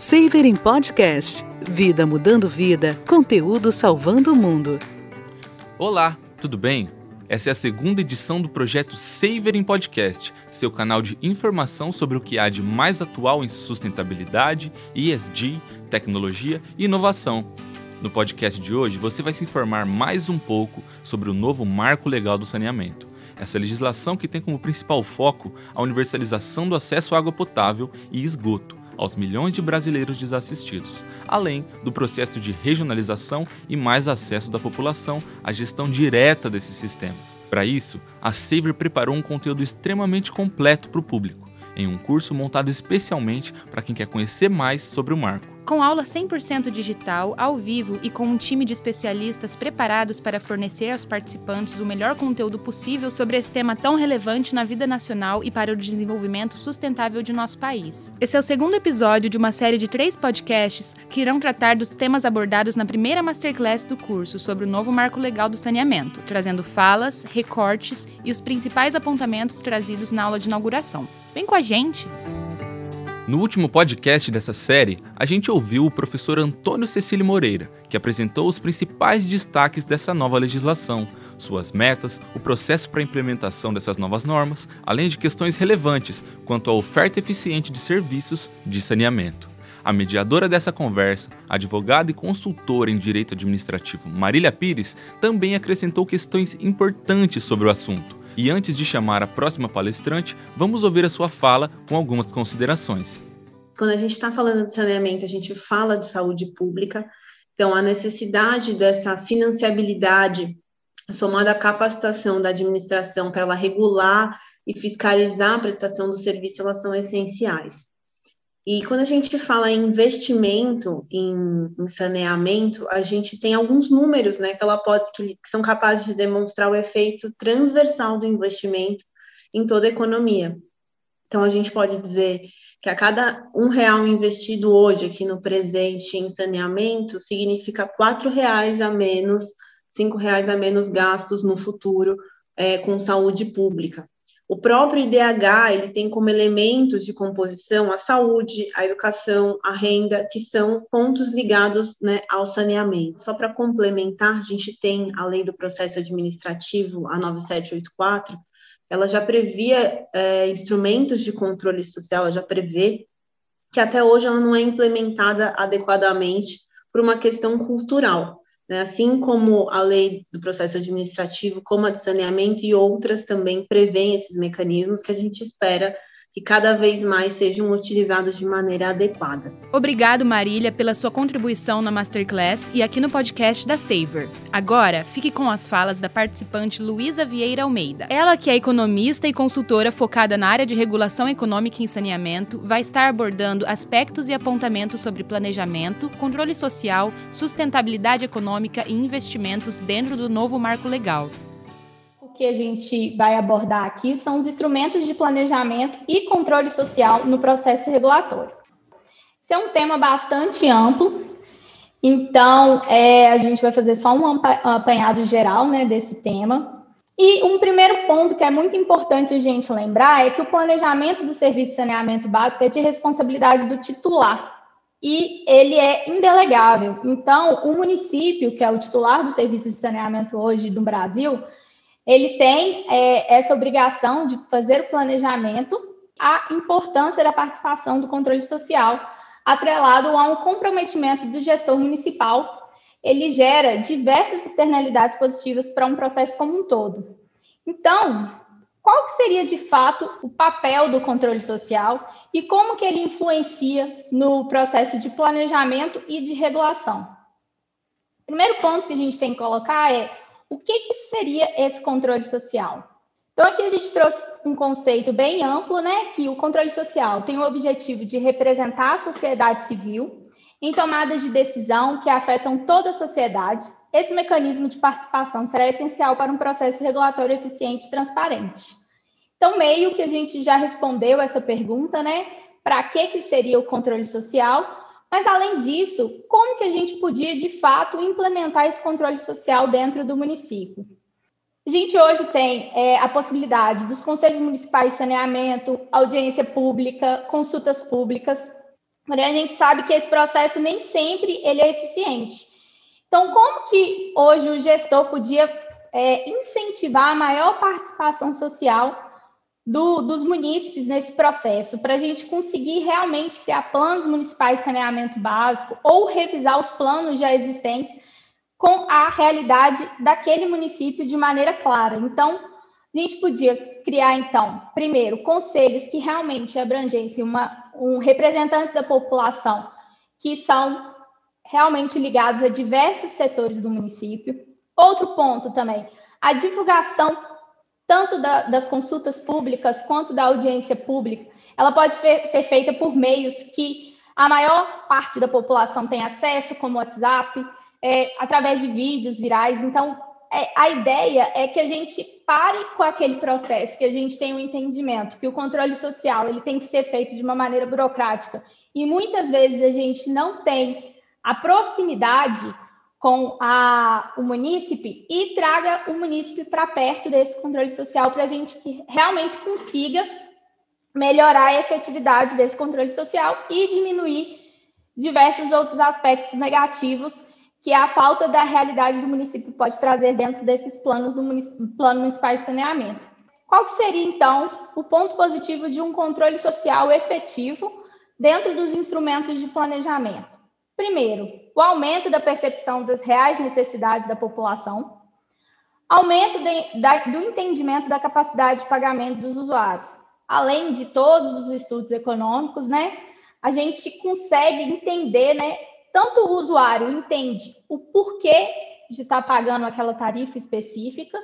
Saver em Podcast. Vida mudando vida, conteúdo salvando o mundo. Olá, tudo bem? Essa é a segunda edição do projeto Saver em Podcast, seu canal de informação sobre o que há de mais atual em sustentabilidade, ESG, tecnologia e inovação. No podcast de hoje, você vai se informar mais um pouco sobre o novo Marco Legal do Saneamento. Essa legislação que tem como principal foco a universalização do acesso à água potável e esgoto aos milhões de brasileiros desassistidos, além do processo de regionalização e mais acesso da população à gestão direta desses sistemas. Para isso, a Saver preparou um conteúdo extremamente completo para o público, em um curso montado especialmente para quem quer conhecer mais sobre o marco com aula 100% digital, ao vivo e com um time de especialistas preparados para fornecer aos participantes o melhor conteúdo possível sobre esse tema tão relevante na vida nacional e para o desenvolvimento sustentável de nosso país. Esse é o segundo episódio de uma série de três podcasts que irão tratar dos temas abordados na primeira masterclass do curso sobre o novo marco legal do saneamento, trazendo falas, recortes e os principais apontamentos trazidos na aula de inauguração. Vem com a gente! No último podcast dessa série, a gente ouviu o professor Antônio Cecílio Moreira, que apresentou os principais destaques dessa nova legislação, suas metas, o processo para a implementação dessas novas normas, além de questões relevantes quanto à oferta eficiente de serviços de saneamento. A mediadora dessa conversa, advogada e consultora em direito administrativo Marília Pires, também acrescentou questões importantes sobre o assunto e antes de chamar a próxima palestrante, vamos ouvir a sua fala com algumas considerações. Quando a gente está falando de saneamento, a gente fala de saúde pública, então a necessidade dessa financiabilidade somada à capacitação da administração para ela regular e fiscalizar a prestação do serviço, elas são essenciais. E quando a gente fala em investimento em, em, saneamento, a gente tem alguns números, né, que ela pode que, que são capazes de demonstrar o efeito transversal do investimento em toda a economia. Então a gente pode dizer que a cada um real investido hoje aqui no presente em saneamento significa quatro reais a menos, cinco reais a menos gastos no futuro é, com saúde pública. O próprio IDH ele tem como elementos de composição a saúde, a educação, a renda, que são pontos ligados né, ao saneamento. Só para complementar, a gente tem a lei do processo administrativo, a 9784, ela já previa é, instrumentos de controle social, ela já prevê que até hoje ela não é implementada adequadamente por uma questão cultural. Né? Assim como a lei do processo administrativo, como a de saneamento e outras também prevêem esses mecanismos que a gente espera que cada vez mais sejam utilizados de maneira adequada. Obrigado, Marília, pela sua contribuição na Masterclass e aqui no podcast da Saver. Agora, fique com as falas da participante Luísa Vieira Almeida. Ela, que é economista e consultora focada na área de regulação econômica e saneamento, vai estar abordando aspectos e apontamentos sobre planejamento, controle social, sustentabilidade econômica e investimentos dentro do novo marco legal que a gente vai abordar aqui são os instrumentos de planejamento e controle social no processo regulatório. Esse é um tema bastante amplo, então é, a gente vai fazer só um apanhado geral né, desse tema. E um primeiro ponto que é muito importante a gente lembrar é que o planejamento do serviço de saneamento básico é de responsabilidade do titular e ele é indelegável. Então, o município, que é o titular do serviço de saneamento hoje do Brasil, ele tem é, essa obrigação de fazer o planejamento, a importância da participação do controle social, atrelado a um comprometimento do gestor municipal, ele gera diversas externalidades positivas para um processo como um todo. Então, qual que seria de fato o papel do controle social e como que ele influencia no processo de planejamento e de regulação? O primeiro ponto que a gente tem que colocar é o que, que seria esse controle social? Então, aqui a gente trouxe um conceito bem amplo, né? Que o controle social tem o objetivo de representar a sociedade civil em tomadas de decisão que afetam toda a sociedade. Esse mecanismo de participação será essencial para um processo regulatório eficiente e transparente. Então, meio que a gente já respondeu essa pergunta, né? Para que, que seria o controle social? Mas, além disso, como que a gente podia, de fato, implementar esse controle social dentro do município? A gente hoje tem é, a possibilidade dos conselhos municipais de saneamento, audiência pública, consultas públicas, Porém, a gente sabe que esse processo nem sempre ele é eficiente. Então, como que hoje o gestor podia é, incentivar a maior participação social do, dos munícipes nesse processo, para a gente conseguir realmente criar planos municipais de saneamento básico ou revisar os planos já existentes com a realidade daquele município de maneira clara. Então, a gente podia criar, então, primeiro, conselhos que realmente abrangessem uma, um representante da população que são realmente ligados a diversos setores do município. Outro ponto também, a divulgação tanto da, das consultas públicas quanto da audiência pública, ela pode ser feita por meios que a maior parte da população tem acesso, como WhatsApp, é, através de vídeos virais. Então, é, a ideia é que a gente pare com aquele processo, que a gente tenha um entendimento que o controle social ele tem que ser feito de uma maneira burocrática. E muitas vezes a gente não tem a proximidade com a, o munícipe e traga o munícipe para perto desse controle social para a gente que realmente consiga melhorar a efetividade desse controle social e diminuir diversos outros aspectos negativos que a falta da realidade do município pode trazer dentro desses planos do plano municipal de saneamento. Qual que seria então o ponto positivo de um controle social efetivo dentro dos instrumentos de planejamento? Primeiro, o aumento da percepção das reais necessidades da população, aumento de, da, do entendimento da capacidade de pagamento dos usuários. Além de todos os estudos econômicos, né, a gente consegue entender, né, tanto o usuário entende o porquê de estar pagando aquela tarifa específica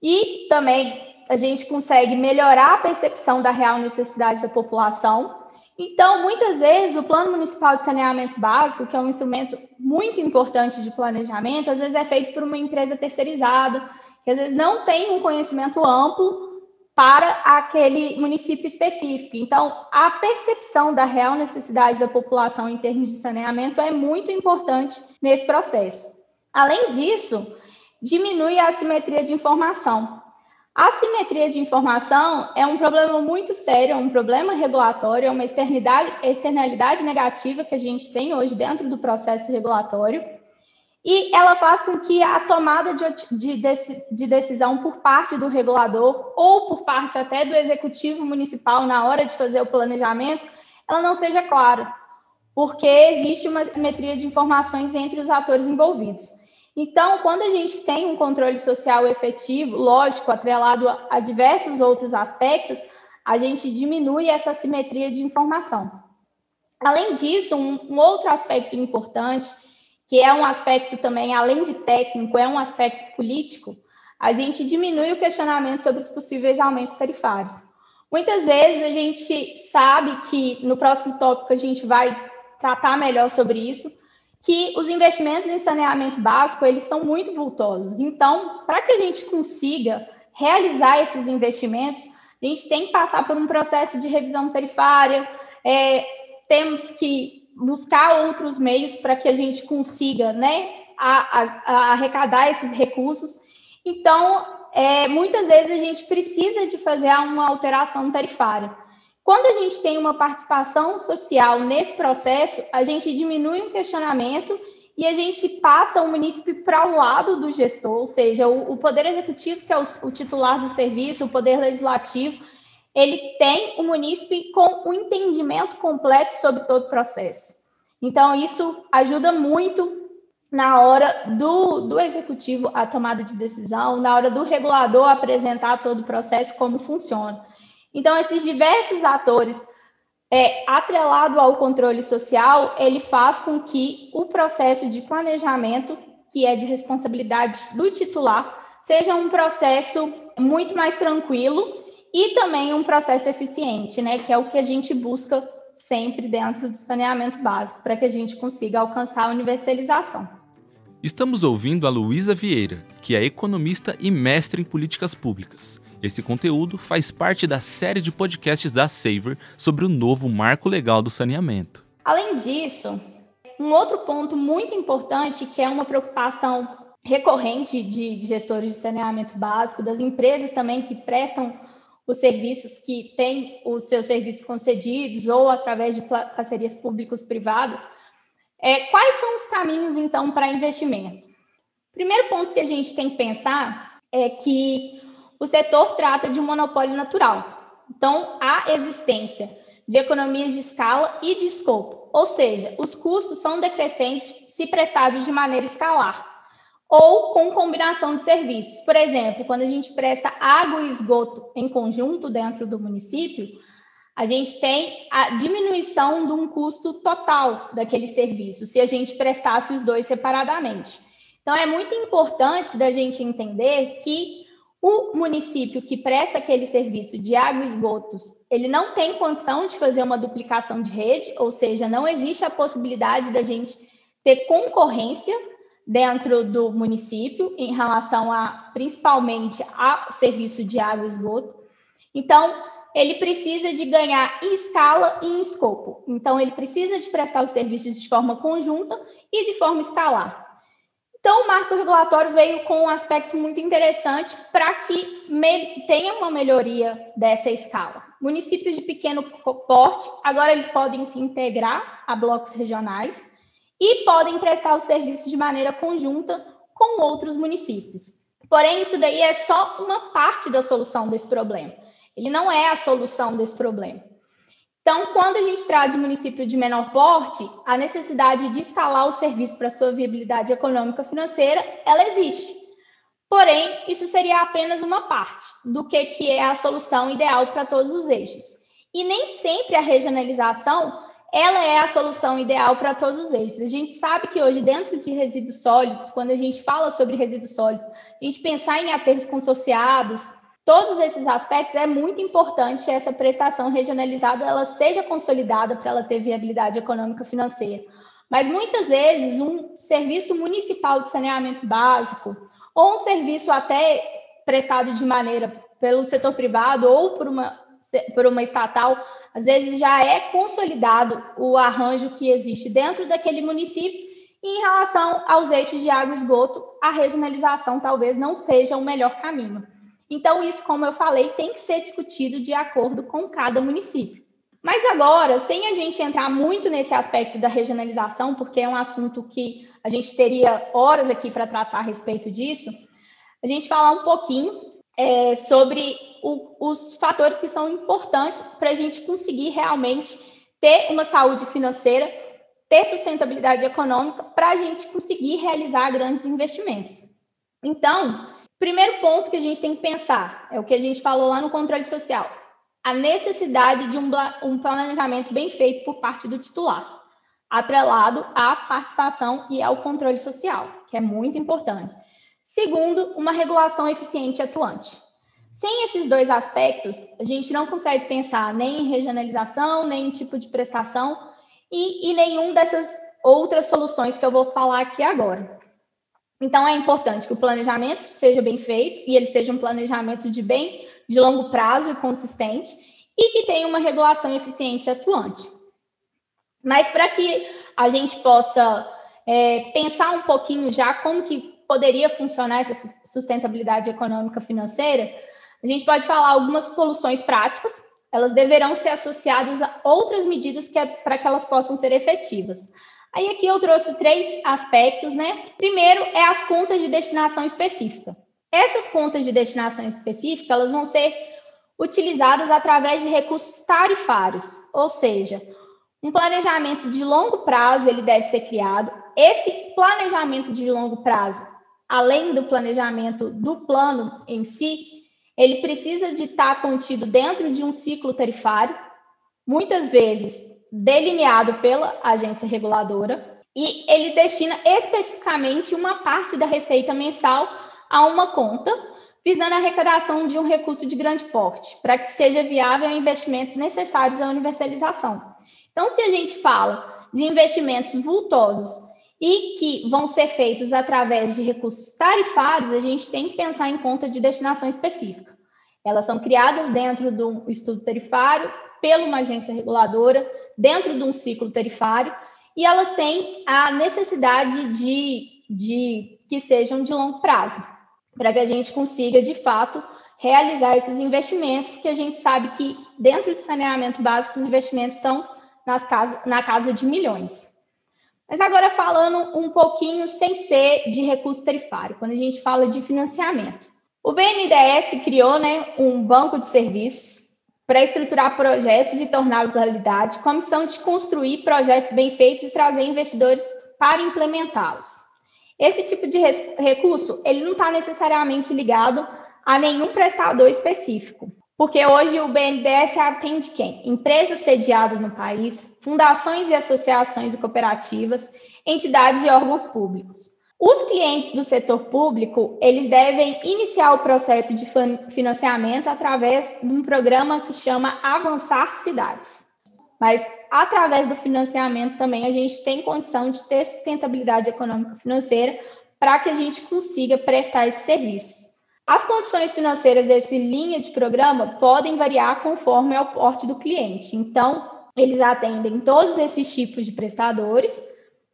e também a gente consegue melhorar a percepção da real necessidade da população então, muitas vezes, o Plano Municipal de Saneamento Básico, que é um instrumento muito importante de planejamento, às vezes é feito por uma empresa terceirizada, que às vezes não tem um conhecimento amplo para aquele município específico. Então, a percepção da real necessidade da população em termos de saneamento é muito importante nesse processo. Além disso, diminui a assimetria de informação. A assimetria de informação é um problema muito sério, é um problema regulatório, é uma externalidade negativa que a gente tem hoje dentro do processo regulatório, e ela faz com que a tomada de, de, de decisão por parte do regulador ou por parte até do executivo municipal na hora de fazer o planejamento, ela não seja clara, porque existe uma assimetria de informações entre os atores envolvidos. Então, quando a gente tem um controle social efetivo, lógico, atrelado a, diversos outros aspectos, a gente diminui essa simetria de informação. Além disso, um, outro aspecto importante, que é um aspecto também, além de técnico, é um aspecto político, a gente diminui o questionamento sobre os possíveis aumentos tarifários. Muitas vezes a gente sabe que no próximo tópico a gente vai tratar melhor sobre isso, que os investimentos em saneamento básico eles são muito vultosos. Então, para que a gente consiga realizar esses investimentos, a gente tem que passar por um processo de revisão tarifária, é, temos que buscar outros meios para que a gente consiga né, a, a, a arrecadar esses recursos. Então, é, muitas vezes a gente precisa de fazer uma alteração tarifária. Quando a gente tem uma participação social nesse processo, a gente diminui um questionamento e a gente passa o município para o lado do gestor, ou seja, o, o poder executivo, que é o, o, titular do serviço, o poder legislativo, ele tem o município com o um entendimento completo sobre todo o processo. Então, isso ajuda muito na hora do, do executivo a tomada de decisão, na hora do regulador apresentar todo o processo, como funciona. Então, esses diversos atores, é, atrelado ao controle social, ele faz com que o processo de planejamento, que é de responsabilidade do titular, seja um processo muito mais tranquilo e também um processo eficiente, né? Que é o que a gente busca sempre dentro do saneamento básico, para que a gente consiga alcançar a universalização. Estamos ouvindo a Luísa Vieira, que é economista e mestre em políticas públicas. Esse conteúdo faz parte da série de podcasts da Saver sobre o novo marco legal do saneamento. Além disso, um outro ponto muito importante que é uma preocupação recorrente de gestores de saneamento básico, das empresas também que prestam os serviços que têm os seus serviços concedidos ou através de parcerias públicos-privadas, é, quais são os caminhos, então, para investimento? Primeiro ponto que a gente tem que pensar é que o setor trata de um monopólio natural. Então, há existência de economias de escala e de escopo, ou seja, os custos são decrescentes se prestados de maneira escalar ou com combinação de serviços. Por exemplo, quando a gente presta água e esgoto em conjunto dentro do município, a gente tem a diminuição de um custo total daquele serviço, se a gente prestasse os dois separadamente. Então, é muito importante da gente entender que o município que presta aquele serviço de água e esgotos, ele não tem condição de fazer uma duplicação de rede, ou seja, não existe a possibilidade da gente ter concorrência dentro do município em relação a principalmente ao serviço de água e esgoto. Então, ele precisa de ganhar em escala e em escopo. Então, ele precisa de prestar os serviços de forma conjunta e de forma escalar. Então, o marco regulatório veio com um aspecto muito interessante para que tenha uma melhoria dessa escala. Municípios de pequeno porte, agora eles podem se integrar a blocos regionais e podem prestar o serviço de maneira conjunta com outros municípios. Porém, isso daí é só uma parte da solução desse problema. Ele não é a solução desse problema. Então, quando a gente trata de município de menor porte, a necessidade de escalar o serviço para sua viabilidade econômica financeira, ela existe. Porém, isso seria apenas uma parte do que, que é a solução ideal para todos os eixos. E nem sempre a regionalização ela é a solução ideal para todos os eixos. A gente sabe que hoje, dentro de resíduos sólidos, quando a gente fala sobre resíduos sólidos, a gente pensar em aterros consorciados, todos esses aspectos, é muito importante essa prestação regionalizada ela seja consolidada para ela ter viabilidade econômica financeira. Mas muitas vezes um serviço municipal de saneamento básico ou um serviço até prestado de maneira pelo setor privado ou por uma, por uma estatal, às vezes já é consolidado o arranjo que existe dentro daquele município em relação aos eixos de água e esgoto, a regionalização talvez não seja o melhor caminho. Então, isso, como eu falei, tem que ser discutido de acordo com cada município. Mas agora, sem a gente entrar muito nesse aspecto da regionalização, porque é um assunto que a gente teria horas aqui para tratar a respeito disso, a gente falar um pouquinho é, sobre o, os fatores que são importantes para a gente conseguir realmente ter uma saúde financeira, ter sustentabilidade econômica, para a gente conseguir realizar grandes investimentos. Então, primeiro ponto que a gente tem que pensar é o que a gente falou lá no controle social: a necessidade de um, planejamento bem feito por parte do titular, atrelado à participação e ao controle social, que é muito importante. Segundo, uma regulação eficiente e atuante. Sem esses dois aspectos, a gente não consegue pensar nem em regionalização, nem em tipo de prestação e, e nenhum dessas outras soluções que eu vou falar aqui agora. Então, é importante que o planejamento seja bem feito e ele seja um planejamento de bem de longo prazo e consistente e que tenha uma regulação eficiente e atuante. Mas para que a gente possa é, pensar um pouquinho já como que poderia funcionar essa sustentabilidade econômica financeira, a gente pode falar algumas soluções práticas, elas deverão ser associadas a outras medidas que é, para que elas possam ser efetivas. Aí aqui eu trouxe três aspectos, né? Primeiro é as contas de destinação específica. Essas contas de destinação específica, elas vão ser utilizadas através de recursos tarifários, ou seja, um planejamento de longo prazo ele deve ser criado. Esse planejamento de longo prazo além do planejamento do plano em si, ele precisa de estar contido dentro de um ciclo tarifário, muitas vezes delineado pela agência reguladora, e ele destina especificamente uma parte da receita mensal a uma conta, visando a arrecadação de um recurso de grande porte, para que seja viável investimentos necessários à universalização. Então, se a gente fala de investimentos vultosos e que vão ser feitos através de recursos tarifários, a gente tem que pensar em conta de destinação específica. Elas são criadas dentro do estudo tarifário, pela uma agência reguladora, dentro de um ciclo tarifário, e elas têm a necessidade de, de que sejam de longo prazo, para que a gente consiga, de fato, realizar esses investimentos, que a gente sabe que dentro de saneamento básico os investimentos estão nas casa, na casa de milhões. Mas agora falando um pouquinho sem ser de recurso tarifário, quando a gente fala de financiamento. O BNDES criou né, um banco de serviços para estruturar projetos e torná-los realidade, com a missão de construir projetos bem feitos e trazer investidores para implementá-los. Esse tipo de recurso, ele não está necessariamente ligado a nenhum prestador específico, porque hoje o BNDES atende quem? Empresas sediadas no país, fundações e associações e cooperativas, entidades e órgãos públicos. Os clientes do setor público, eles devem iniciar o processo de financiamento através de um programa que chama Avançar Cidades. Mas através do financiamento também a gente tem condição de ter sustentabilidade econômica financeira para que a gente consiga prestar esse serviço. As condições financeiras desse linha de programa podem variar conforme o porte do cliente. Então, eles atendem todos esses tipos de prestadores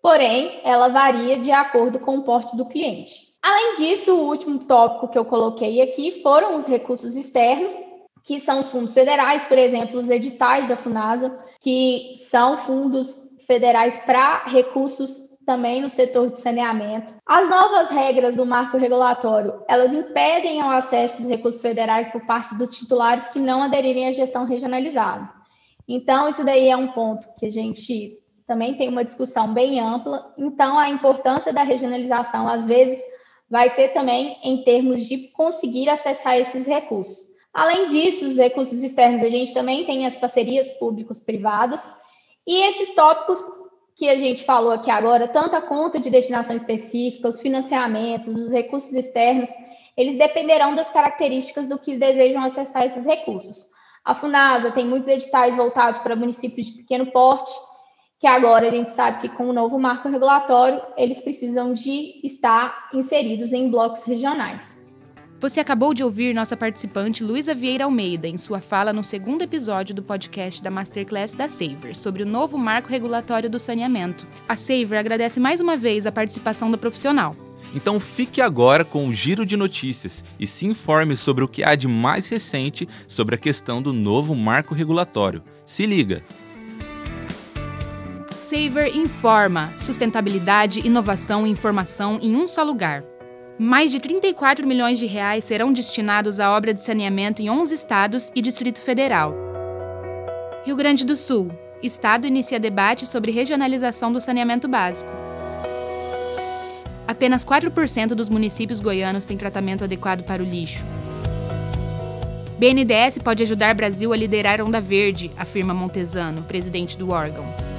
porém, ela varia de acordo com o porte do cliente. Além disso, o último tópico que eu coloquei aqui foram os recursos externos, que são os fundos federais, por exemplo, os editais da FUNASA, que são fundos federais para recursos também no setor de saneamento. As novas regras do marco regulatório, elas impedem o acesso aos recursos federais por parte dos titulares que não aderirem à gestão regionalizada. Então, isso daí é um ponto que a gente também tem uma discussão bem ampla. Então, a importância da regionalização, às vezes, vai ser também em termos de conseguir acessar esses recursos. Além disso, os recursos externos, a gente também tem as parcerias públicos-privadas e esses tópicos que a gente falou aqui agora, tanto a conta de destinação específica, os financiamentos, os recursos externos, eles dependerão das características do que desejam acessar esses recursos. A FUNASA tem muitos editais voltados para municípios de pequeno porte, que agora a gente sabe que com o novo marco regulatório, eles precisam de estar inseridos em blocos regionais. Você acabou de ouvir nossa participante Luísa Vieira Almeida em sua fala no segundo episódio do podcast da Masterclass da Saver sobre o novo marco regulatório do saneamento. A Saver agradece mais uma vez a participação do profissional. Então fique agora com o giro de notícias e se informe sobre o que há de mais recente sobre a questão do novo marco regulatório. Se liga! Saver informa sustentabilidade, inovação e informação em um só lugar. Mais de 34 milhões de reais serão destinados à obra de saneamento em 11 estados e Distrito Federal. Rio Grande do Sul. Estado inicia debate sobre regionalização do saneamento básico. Apenas 4% dos municípios goianos têm tratamento adequado para o lixo. BNDES pode ajudar Brasil a liderar Onda Verde, afirma Montesano, presidente do órgão.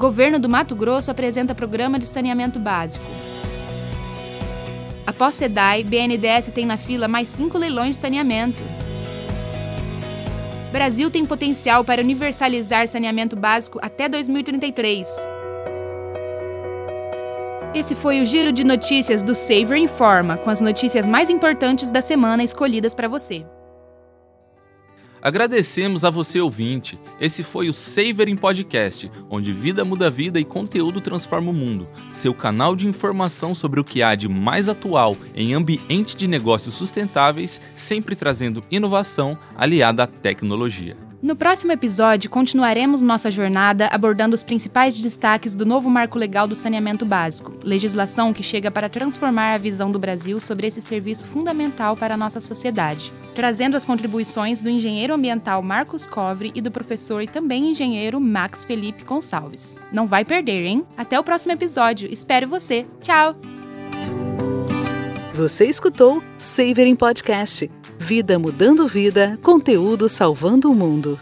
Governo do Mato Grosso apresenta programa de saneamento básico. Após SEDAI, BNDES tem na fila mais cinco leilões de saneamento. Brasil tem potencial para universalizar saneamento básico até 2033. Esse foi o giro de notícias do Saver Informa, com as notícias mais importantes da semana escolhidas para você. Agradecemos a você ouvinte. Esse foi o Saver em Podcast, onde vida muda vida e conteúdo transforma o mundo. Seu canal de informação sobre o que há de mais atual em ambiente de negócios sustentáveis, sempre trazendo inovação aliada à tecnologia. No próximo episódio, continuaremos nossa jornada abordando os principais destaques do novo marco legal do saneamento básico, legislação que chega para transformar a visão do Brasil sobre esse serviço fundamental para a nossa sociedade, trazendo as contribuições do engenheiro ambiental Marcos Covre e do professor e também engenheiro Max Felipe Gonçalves. Não vai perder, hein? Até o próximo episódio. Espero você. Tchau! Você escutou Savering Podcast Vida mudando vida, conteúdo salvando o mundo.